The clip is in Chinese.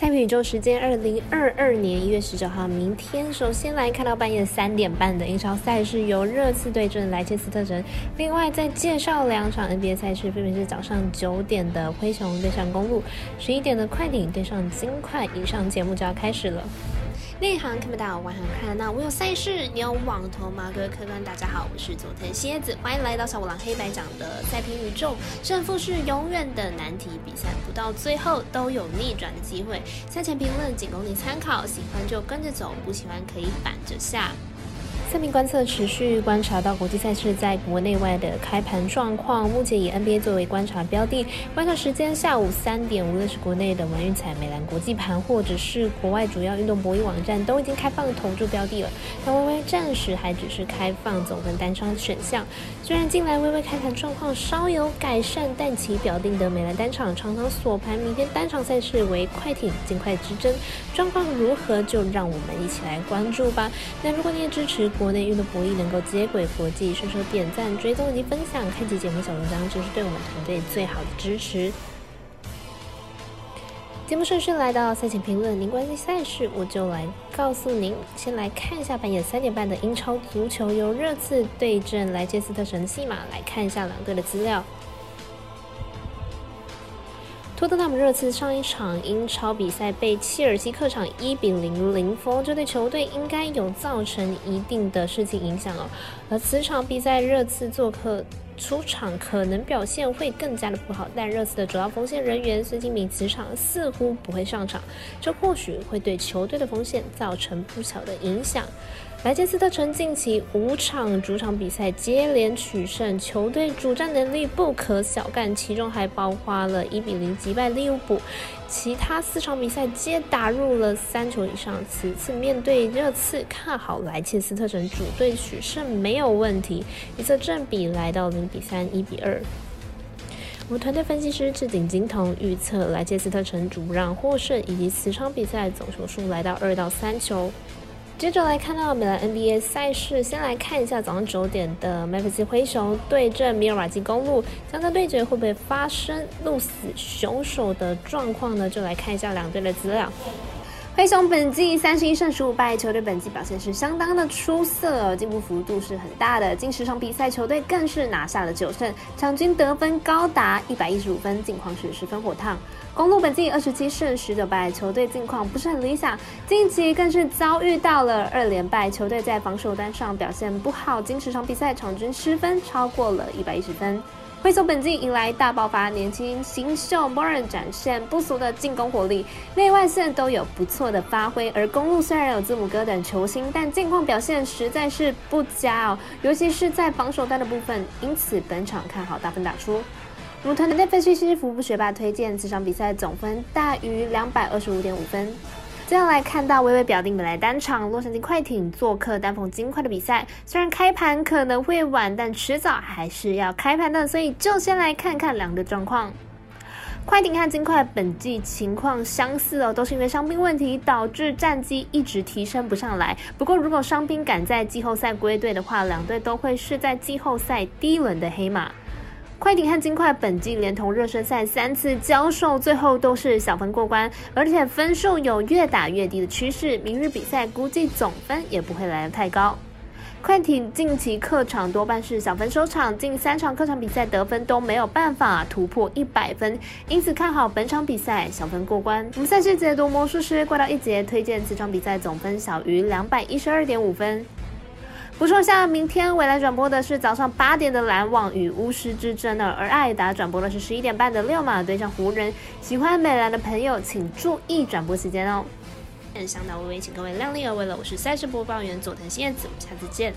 赛评宇宙时间，二零二二年一月十九号，明天首先来看到半夜三点半的英超赛事，由热刺对阵莱切斯特城。另外再介绍两场 NBA 赛事，分别是早上九点的灰熊对上公路，十一点的快艇对上金块。以上节目就要开始了。内行看不到，外行看那。我有赛事，你有网头吗？各位客官，大家好，我是佐藤蝎子，欢迎来到小五郎黑白讲的赛评宇宙。胜负是永远的难题，比赛不到最后都有逆转的机会。赛前评论仅供你参考，喜欢就跟着走，不喜欢可以反着下。三名观测持续观察到国际赛事在国内外的开盘状况，目前以 NBA 作为观察标的。观察时间下午三点，无论是国内的玩运彩、美兰国际盘，或者是国外主要运动博弈网站，都已经开放投注标的了。但微微暂时还只是开放总分单场选项。虽然近来微微开盘状况稍有改善，但其表定的美兰单场常常锁盘，明天单场赛事为快艇尽快之争，状况如何就让我们一起来关注吧。那如果你也支持。国内运动博弈能够接轨国际，顺手点赞、追踪以及分享，开启节目小铃铛，就是对我们团队最好的支持。节目顺序来到赛前评论，您关心赛事，我就来告诉您。先来看一下半夜三点半的英超足球，由热刺对阵莱切斯特城戏码，来看一下两队的资料。托特纳姆热刺上一场英超比赛被切尔西客场一比零零封，这对球队应该有造成一定的事情影响哦。而此场比赛热刺做客出场，可能表现会更加的不好。但热刺的主要锋线人员孙兴敏此场似乎不会上场，这或许会对球队的锋线造成不小的影响。莱切斯特城近期五场主场比赛接连取胜，球队主战能力不可小看，其中还包括了一比零击败利物浦，其他四场比赛皆打入了三球以上。此次面对热刺，看好莱切斯特城主队取胜没有问题，预测正比来到零比三、一比二。我们团队分析师置顶金童预测莱切斯特城主让获胜，以及此场比赛总球数来到二到三球。接着来看到美兰 NBA 赛事，先来看一下早上九点的麦弗斯灰熊对阵米尔瓦基公路，这对决会不会发生鹿死熊手的状况呢？就来看一下两队的资料。灰熊本季三十一胜十五败，球队本季表现是相当的出色，进步幅度是很大的。近十场比赛，球队更是拿下了九胜，场均得分高达一百一十五分，近况是十分火烫。公路本季二十七胜十九败，球队近况不是很理想，近期更是遭遇到了二连败，球队在防守端上表现不好，近十场比赛场均失分超过了一百一十分。灰熊本季迎来大爆发，年轻新秀 b o r n 展现不俗的进攻火力，内外线都有不错的发挥。而公路虽然有字母哥等球星，但近况表现实在是不佳哦，尤其是在防守端的部分。因此本场看好大分打出。我们团队分析师服部学霸推荐，这场比赛总分大于两百二十五点五分。接下来看到微微表弟本来单场洛杉矶快艇做客丹凤金块的比赛，虽然开盘可能会晚，但迟早还是要开盘的，所以就先来看看两队状况。快艇和金块本季情况相似哦，都是因为伤兵问题导致战绩一直提升不上来。不过如果伤兵赶在季后赛归队的话，两队都会是在季后赛第一轮的黑马。快艇和金块本季连同热身赛三次交手，最后都是小分过关，而且分数有越打越低的趋势。明日比赛估计总分也不会来得太高。快艇近期客场多半是小分收场，近三场客场比赛得分都没有办法突破一百分，因此看好本场比赛小分过关。我们赛事解读魔术师怪盗一节推荐此场比赛总分小于两百一十二点五分。不错，像，明天未来转播的是早上八点的篮网与巫师之争呢，而艾达转播的是十一点半的六马对上湖人。喜欢美兰的朋友，请注意转播时间哦。向导微微，请各位量力而为了，我是赛事播报员佐藤新叶子，我们下次见。